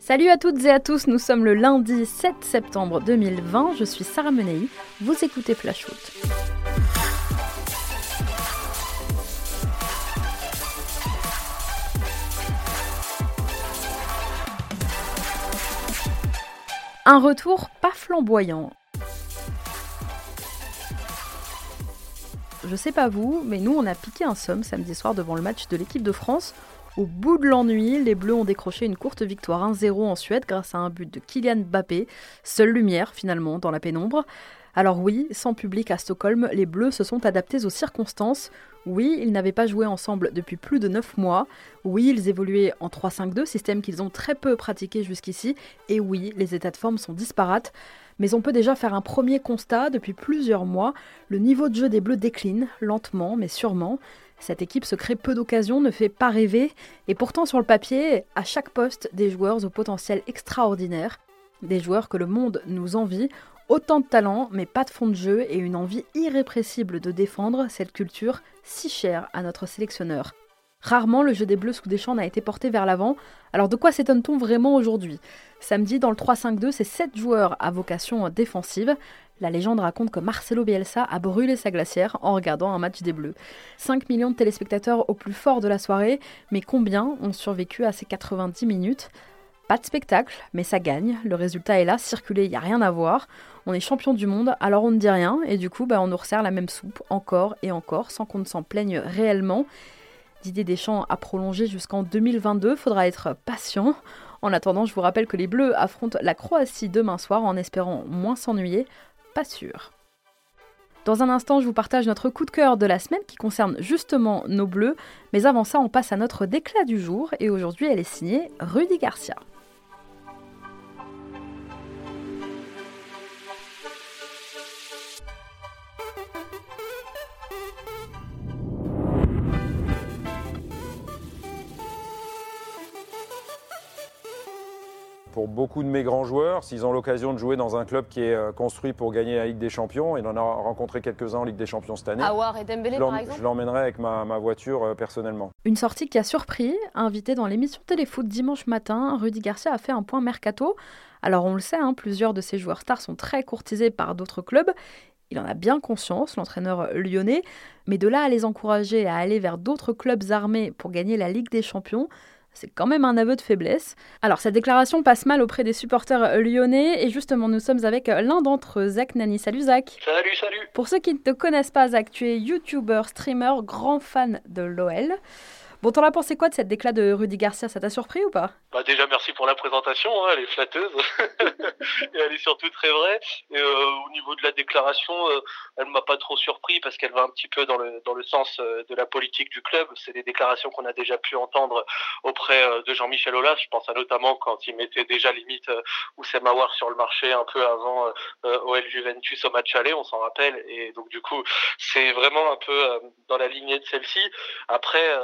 Salut à toutes et à tous, nous sommes le lundi 7 septembre 2020, je suis Sarah Menei, vous écoutez Flash Foot. Un retour pas flamboyant. Je sais pas vous, mais nous on a piqué un somme samedi soir devant le match de l'équipe de France au bout de l'ennui, les Bleus ont décroché une courte victoire 1-0 en Suède grâce à un but de Kylian Mbappé, seule lumière finalement dans la pénombre. Alors oui, sans public à Stockholm, les Bleus se sont adaptés aux circonstances. Oui, ils n'avaient pas joué ensemble depuis plus de 9 mois. Oui, ils évoluaient en 3-5-2, système qu'ils ont très peu pratiqué jusqu'ici. Et oui, les états de forme sont disparates. Mais on peut déjà faire un premier constat, depuis plusieurs mois, le niveau de jeu des Bleus décline, lentement mais sûrement. Cette équipe se crée peu d'occasions, ne fait pas rêver, et pourtant sur le papier, à chaque poste, des joueurs au potentiel extraordinaire, des joueurs que le monde nous envie, autant de talent, mais pas de fond de jeu et une envie irrépressible de défendre cette culture si chère à notre sélectionneur. Rarement le jeu des Bleus sous Deschamps n'a été porté vers l'avant, alors de quoi s'étonne-t-on vraiment aujourd'hui? Samedi, dans le 3-5-2, c'est 7 joueurs à vocation défensive. La légende raconte que Marcelo Bielsa a brûlé sa glacière en regardant un match des Bleus. 5 millions de téléspectateurs au plus fort de la soirée, mais combien ont survécu à ces 90 minutes? Pas de spectacle, mais ça gagne. Le résultat est là, circuler, il n'y a rien à voir. On est champion du monde, alors on ne dit rien, et du coup, bah, on nous resserre la même soupe encore et encore, sans qu'on ne s'en plaigne réellement. Didier Deschamps a prolongé jusqu'en 2022, faudra être patient. En attendant, je vous rappelle que les Bleus affrontent la Croatie demain soir en espérant moins s'ennuyer pas sûr. Dans un instant, je vous partage notre coup de cœur de la semaine qui concerne justement nos bleus, mais avant ça, on passe à notre déclat du jour et aujourd'hui, elle est signée Rudy Garcia. Pour beaucoup de mes grands joueurs, s'ils ont l'occasion de jouer dans un club qui est euh, construit pour gagner la Ligue des Champions, et on en a rencontré quelques-uns en Ligue des Champions cette année. Awar et Dembélé, par exemple Je l'emmènerai avec ma, voiture euh, personnellement. Une sortie qui a surpris. Invité dans l'émission Téléfoot dimanche matin, Rudy Garcia a fait un point mercato. Alors on le sait, hein, plusieurs de ces joueurs stars sont très courtisés par d'autres clubs. Il en a bien conscience, l'entraîneur lyonnais, mais de là à les encourager à aller vers d'autres clubs armés pour gagner la Ligue des Champions, c'est quand même un aveu de faiblesse. Alors, cette déclaration passe mal auprès des supporters lyonnais et justement, nous sommes avec l'un d'entre eux, Zach Nani. Salut Zach. Salut, salut. Pour ceux qui ne te connaissent pas, Zach, tu es YouTuber, streamer, grand fan de l'OL. Bon, t'en as pensé quoi de cette déclat de Rudy Garcia? Ça t'a surpris ou pas? Bah Déjà, merci pour la présentation, hein, elle est flatteuse et elle est surtout très vraie. Euh, au niveau de la déclaration, euh, elle m'a pas trop surpris parce qu'elle va un petit peu dans le, dans le sens euh, de la politique du club. C'est des déclarations qu'on a déjà pu entendre auprès de Jean-Michel Aulas. Je pense à notamment quand il mettait déjà limite Oussem Aouar sur le marché un peu avant OL Juventus au match aller, on s'en rappelle. Et donc du coup, c'est vraiment un peu dans la lignée de celle-ci. Après,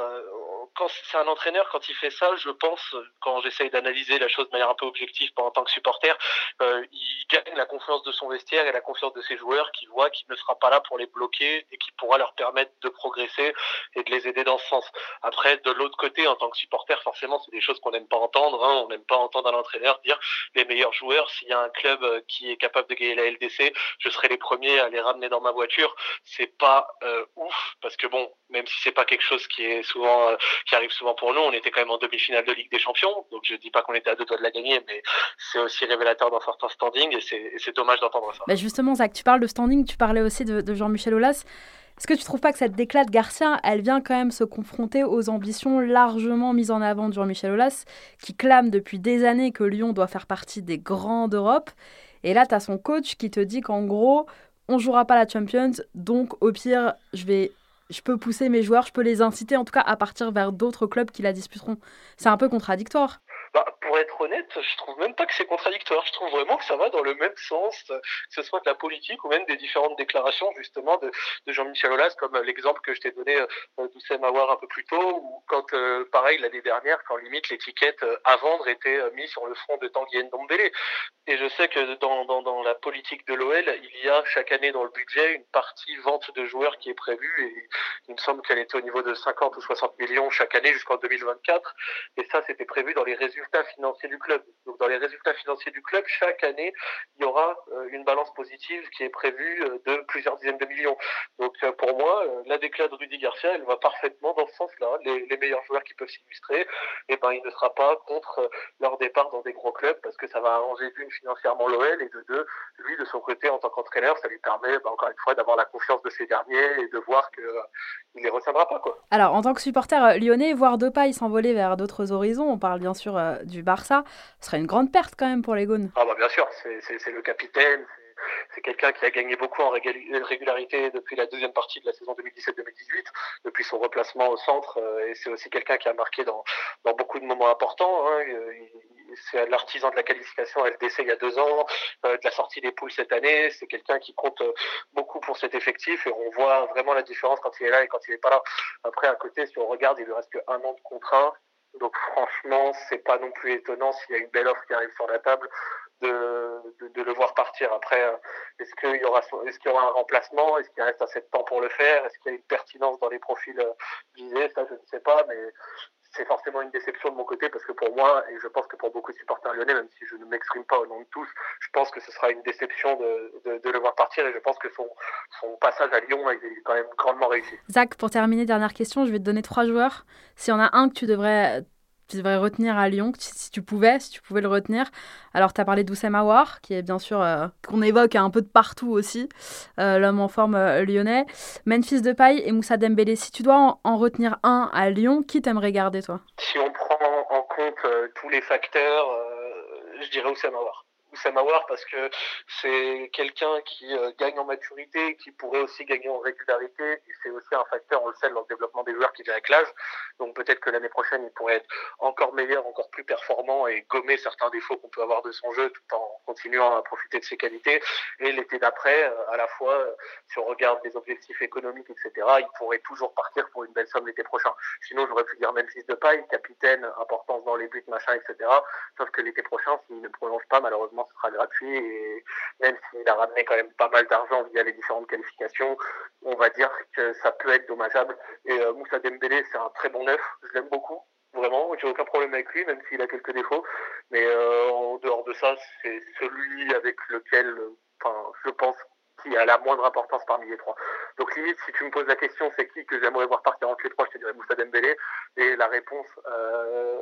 quand c'est un entraîneur, quand il fait ça, je pense, quand j'essaye d'analyser la chose de manière un peu objective en tant que supporter, euh, il gagne la confiance de son vestiaire et la confiance de ses joueurs qui voient qu'il ne sera pas là pour les bloquer et qui pourra leur permettre de progresser et de les aider dans ce sens. Après, de l'autre côté, en tant que supporter, forcément, c'est des choses qu'on n'aime pas entendre. Hein. On n'aime pas entendre un entraîneur dire les meilleurs joueurs, s'il y a un club euh, qui est capable de gagner la LDC, je serai les premiers à les ramener dans ma voiture. C'est pas euh, ouf parce que bon, même si c'est pas quelque chose qui est souvent euh, qui arrive souvent pour nous, on était quand même en demi-finale de Ligue des Champions, donc je dis pas qu'on était à deux doigts de la gagner, mais c'est aussi révélateur d'un certain standing et c'est dommage d'entendre ça. Bah justement, Zach, tu parles de standing, tu parlais aussi de, Jean-Michel Aulas. Est-ce que tu trouves pas que cette déclat de Garcia, elle vient quand même se confronter aux ambitions largement mises en avant de Jean-Michel Aulas, qui clame depuis des années que Lyon doit faire partie des grands d'Europe. Et là, tu as son coach qui te dit qu'en gros, on jouera pas la Champions, donc au pire, je vais je peux pousser mes joueurs, je peux les inciter en tout cas à partir vers d'autres clubs qui la disputeront. C'est un peu contradictoire. Bah, pour être honnête, je trouve même pas que c'est contradictoire. Je trouve vraiment que ça va dans le même sens, que ce soit de la politique ou même des différentes déclarations justement de, Jean-Michel Aulas, comme l'exemple que je t'ai donné euh, d'Oussem Aouar un peu plus tôt, ou quand, euh, pareil, l'année dernière, quand limite l'étiquette euh, à vendre était euh, mise sur le front de Tanguy Ndombele. Et je sais que dans, dans la politique de l'OL, il y a chaque année dans le budget une partie vente de joueurs qui est prévue, et il me semble qu'elle était au niveau de 50 ou 60 millions chaque année jusqu'en 2024. Et ça, c'était prévu dans les résultats financiers du club. Donc dans les résultats financiers du club, chaque année, il y aura euh, une balance positive qui est prévue euh, de plusieurs dizaines de millions. Donc pour moi, la déclaration de Rudy Garcia, elle va parfaitement dans ce sens-là. Les, les, meilleurs joueurs qui peuvent s'illustrer, eh ben il ne sera pas contre leur départ dans des gros clubs parce que ça va arranger d'une financièrement l'OL et de deux, lui de son côté en tant qu'entraîneur, ça lui permet ben, encore une fois d'avoir la confiance de ces derniers et de voir qu'il ne les retiendra pas quoi. Alors en tant que supporter lyonnais, voir Depay s'envoler vers d'autres horizons, on parle bien sûr du Barça, ce serait une grande perte quand même pour les Goons. Ah bah bien sûr, c'est le capitaine, c'est quelqu'un qui a gagné beaucoup en régularité depuis la deuxième partie de la saison 2017-2018, depuis son replacement au centre, euh, et c'est aussi quelqu'un qui a marqué dans, dans beaucoup de moments importants. Hein. C'est l'artisan de la qualification LDC il y a deux ans, euh, de la sortie des poules cette année. C'est quelqu'un qui compte euh, beaucoup pour cet effectif et on voit vraiment la différence quand il est là et quand il n'est pas là. Après, à côté, si on regarde, il lui reste qu'un an de contrat. Donc franchement, c'est pas non plus étonnant s'il y a une belle offre qui arrive sur la table de, le voir partir. Après, euh, est-ce qu'il y aura est-ce y aura un remplacement? Est-ce qu'il reste assez de temps pour le faire? Est-ce qu'il y a une pertinence dans les profils euh, visés? Ça, je ne sais pas, mais c'est forcément une déception de mon côté parce que pour moi, et je pense que pour beaucoup de supporters lyonnais, même si je ne m'exprime pas au nom de tous, je pense que ce sera une déception de, le voir partir et je pense que son, son passage à Lyon est quand même grandement réussi. Zach, pour terminer, dernière question, je vais te donner trois joueurs. S'il y en a un que tu devrais tu devrais retenir à Lyon, si tu pouvais, si tu pouvais le retenir. Alors, tu as parlé d'Oussem Aouar, qui est bien sûr, euh, qu'on évoque un peu de partout aussi, euh, l'homme en forme euh, lyonnais. Memphis Depay et Moussa Dembélé. Si tu dois en, retenir un à Lyon, qui t'aimerais garder, toi? Si on prend en compte tous les facteurs, je dirais Oussem Aouar. Samawar parce que c'est quelqu'un qui euh, gagne en maturité, qui pourrait aussi gagner en régularité. Et c'est aussi un facteur, on le sait, dans le développement des joueurs qui vient avec l'âge. Donc peut-être que l'année prochaine, il pourrait être encore meilleur, encore plus performant et gommer certains défauts qu'on peut avoir de son jeu tout en continuant à profiter de ses qualités. Et l'été d'après, euh, à la fois, euh, si on regarde des objectifs économiques, etc., il pourrait toujours partir pour une belle somme l'été prochain. Sinon, j'aurais pu dire même fils de paille, capitaine, importance dans les buts, machin, etc. Sauf que l'été prochain, s'il ne prolonge pas, malheureusement, ce sera gratuit et même s'il a ramené quand même pas mal d'argent via les différentes qualifications, on va dire que ça peut être dommageable. Et euh, Moussa Dembélé, c'est un très bon neuf, je l'aime beaucoup. Vraiment, j'ai aucun problème avec lui, même s'il a quelques défauts. Mais euh, en dehors de ça, c'est celui avec lequel, enfin, je pense qui a la moindre importance parmi les trois. Donc limite, si tu me poses la question, c'est qui que j'aimerais voir partir entre les trois, je te dirais Moussa Dembélé. Et la réponse, euh,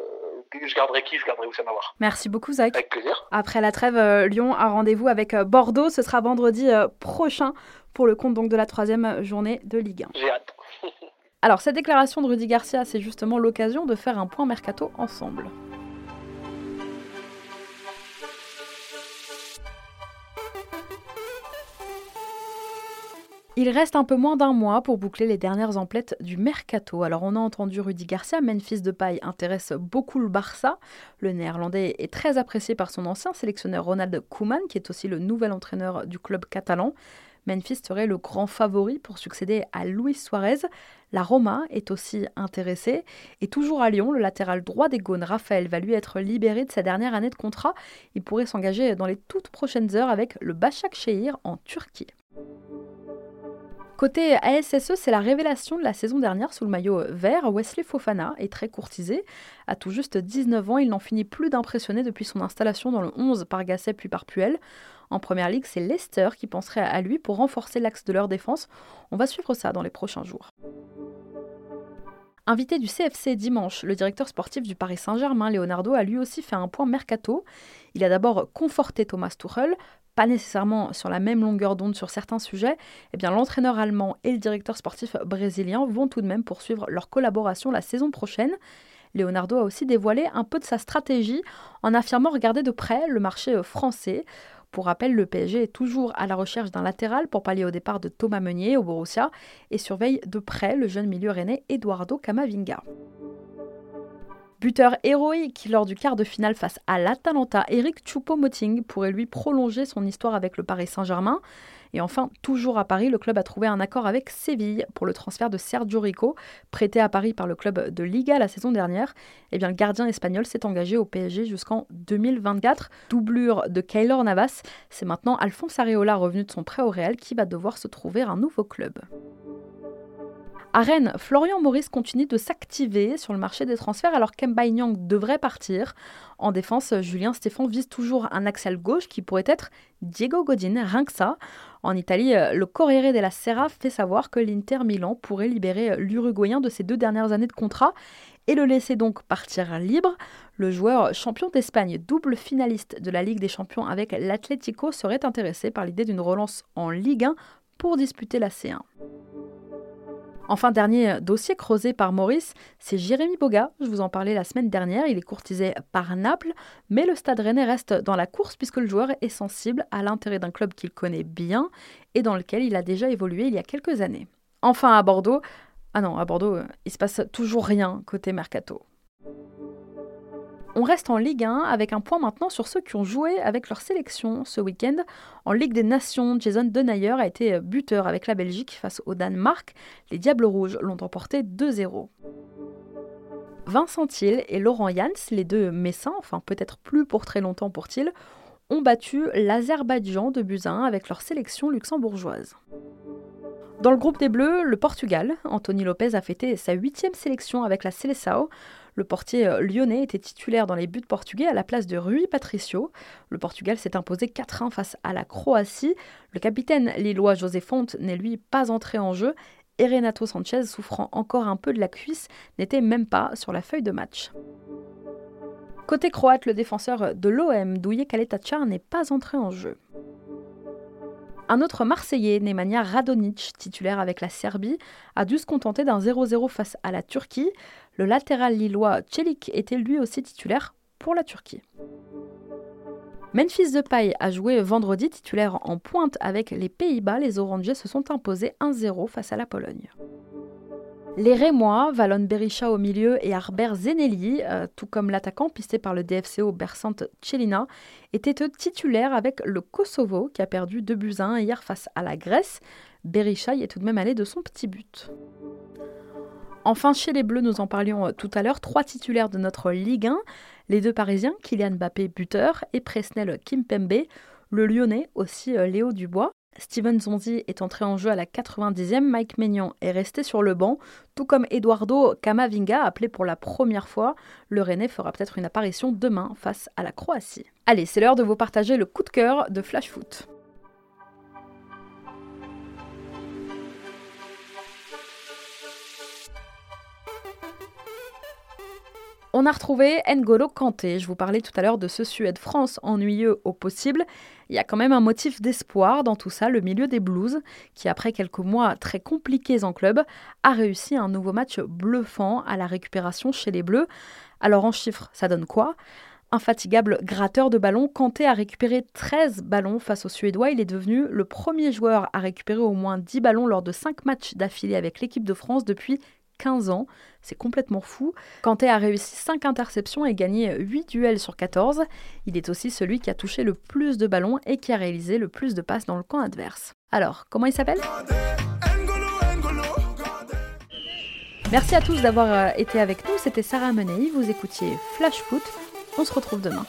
je garderai qui? Je garderai Oussama War. Merci beaucoup Zach. Avec plaisir. Après la trêve, euh, Lyon a rendez-vous avec euh, Bordeaux. Ce sera vendredi prochain pour le compte donc de la troisième journée de Ligue 1. J'ai hâte. Alors cette déclaration de Rudy Garcia, c'est justement l'occasion de faire un point mercato ensemble. Il reste un peu moins d'un mois pour boucler les dernières emplettes du mercato. Alors on a entendu Rudy Garcia, Memphis de paille intéresse beaucoup le Barça. Le néerlandais est très apprécié par son ancien sélectionneur Ronald Koeman, qui est aussi le nouvel entraîneur du club catalan. Memphis serait le grand favori pour succéder à Luis Suarez. La Roma est aussi intéressée. Et toujours à Lyon, le latéral droit des Gaunes, Raphaël, va lui être libéré de sa dernière année de contrat. Il pourrait s'engager dans les toutes prochaines heures avec le Başak Şehir en Turquie. Côté ASSE, c'est la révélation de la saison dernière sous le maillot vert. Wesley Fofana est très courtisé. À tout juste 19 ans, il n'en finit plus d'impressionner depuis son installation dans le 11 par Gasset puis par Puel. En première ligue, c'est Leicester qui penserait à lui pour renforcer l'axe de leur défense. On va suivre ça dans les prochains jours. Invité du CFC dimanche, le directeur sportif du Paris Saint-Germain, Leonardo, a lui aussi fait un point mercato. Il a d'abord conforté Thomas Tuchel, pas nécessairement sur la même longueur d'onde sur certains sujets, eh bien l'entraîneur allemand et le directeur sportif brésilien vont tout de même poursuivre leur collaboration la saison prochaine. Leonardo a aussi dévoilé un peu de sa stratégie en affirmant regarder de près le marché français. Pour rappel, le PSG est toujours à la recherche d'un latéral pour pallier au départ de Thomas Meunier au Borussia et surveille de près le jeune milieu rennais Eduardo Camavinga. Buteur héroïque lors du quart de finale face à l'Atalanta, Eric Choupo-Moting pourrait lui prolonger son histoire avec le Paris Saint-Germain. Et enfin, toujours à Paris, le club a trouvé un accord avec Séville pour le transfert de Sergio Rico, prêté à Paris par le club de Liga la saison dernière. Et eh bien, le gardien espagnol s'est engagé au PSG jusqu'en 2024. Doublure de Keylor Navas, c'est maintenant Alphonse Areola revenu de son prêt au Real qui va devoir se trouver un nouveau club. À Rennes, Florian Maurice continue de s'activer sur le marché des transferts alors qu'Emba Nyang devrait partir. En défense, Julien Stéphan vise toujours un axial gauche qui pourrait être Diego Godin, rien que ça. En Italie, le Corriere della Sera fait savoir que l'Inter Milan pourrait libérer l'Uruguayen de ses deux dernières années de contrat et le laisser donc partir libre. Le joueur champion d'Espagne, double finaliste de la Ligue des Champions avec l'Atlético, serait intéressé par l'idée d'une relance en Ligue 1 pour disputer la C1. Enfin, dernier dossier creusé par Maurice, c'est Jérémy Boga. Je vous en parlais la semaine dernière. Il est courtisé par Naples, mais le stade rennais reste dans la course puisque le joueur est sensible à l'intérêt d'un club qu'il connaît bien et dans lequel il a déjà évolué il y a quelques années. Enfin, à Bordeaux, ah non, à Bordeaux, il se passe toujours rien côté mercato. On reste en Ligue 1 avec un point maintenant sur ceux qui ont joué avec leur sélection ce week-end. En Ligue des Nations, Jason Denayer a été buteur avec la Belgique face au Danemark. Les Diables Rouges l'ont emporté 2-0. Vincent Thiel et Laurent Jans, les deux Messins, enfin peut-être plus pour très longtemps pour Thiel, ont battu l'Azerbaïdjan de Buzyn avec leur sélection luxembourgeoise. Dans le groupe des Bleus, le Portugal, Anthony Lopez a fêté sa huitième sélection avec la Seleção. Le portier euh, lyonnais était titulaire dans les buts portugais à la place de Rui Patricio. Le Portugal s'est imposé 4-1 face à la Croatie. Le capitaine lillois José Fonte n'est lui pas entré en jeu et Renato Sanchez, souffrant encore un peu de la cuisse, n'était même pas sur la feuille de match. Côté croate, le défenseur de l'OM, Douye Kaletacar, n'est pas entré en jeu. Un autre Marseillais, Nemanja Radonic, titulaire avec la Serbie, a dû se contenter d'un 0-0 face à la Turquie. Le latéral lillois Celik était lui aussi titulaire pour la Turquie. Memphis Depay a joué vendredi titulaire en pointe avec les Pays-Bas. Les Orangers se sont imposés 1-0 face à la Pologne. Les Rémois, Valon Berisha au milieu et Arber Zenelli, euh, tout comme l'attaquant pisté par le DFCO Bersant Chelina, étaient titulaires avec le Kosovo qui a perdu 2 buts à 1 hier face à la Grèce. Berisha y est tout de même allé de son petit but. Enfin, chez les Bleus, nous en parlions euh, tout à l'heure, trois titulaires de notre Ligue 1, les deux Parisiens, Kylian Mbappé buteur et Presnel Kimpembe, le Lyonnais aussi euh, Léo Dubois. Steven Zonzi est entré en jeu à la 90e, Mike Maignan est resté sur le banc, tout comme Eduardo Camavinga, appelé pour la première fois. Le Rennais fera peut-être une apparition demain face à la Croatie. Allez, c'est l'heure de vous partager le coup de cœur de Flash Foot. On a retrouvé N'Golo Kanté. Je vous parlais tout à l'heure de ce Suède-France ennuyeux au possible. Il y a quand même un motif d'espoir dans tout ça, le milieu des Blues, qui après quelques mois très compliqués en club, a réussi un nouveau match bluffant à la récupération chez les Bleus. Alors en chiffres, ça donne quoi? Infatigable gratteur de ballons, Kanté a récupéré 13 ballons face aux Suédois. Il est devenu le premier joueur à récupérer au moins 10 ballons lors de 5 matchs d'affilée avec l'équipe de France depuis 15 ans. C'est complètement fou. Kanté a réussi 5 interceptions et gagné 8 duels sur 14. Il est aussi celui qui a touché le plus de ballons et qui a réalisé le plus de passes dans le camp adverse. Alors, comment il s'appelle? Merci à tous d'avoir euh, été avec nous. C'était Sarah Menei. Vous écoutiez Flash Foot. On se retrouve demain.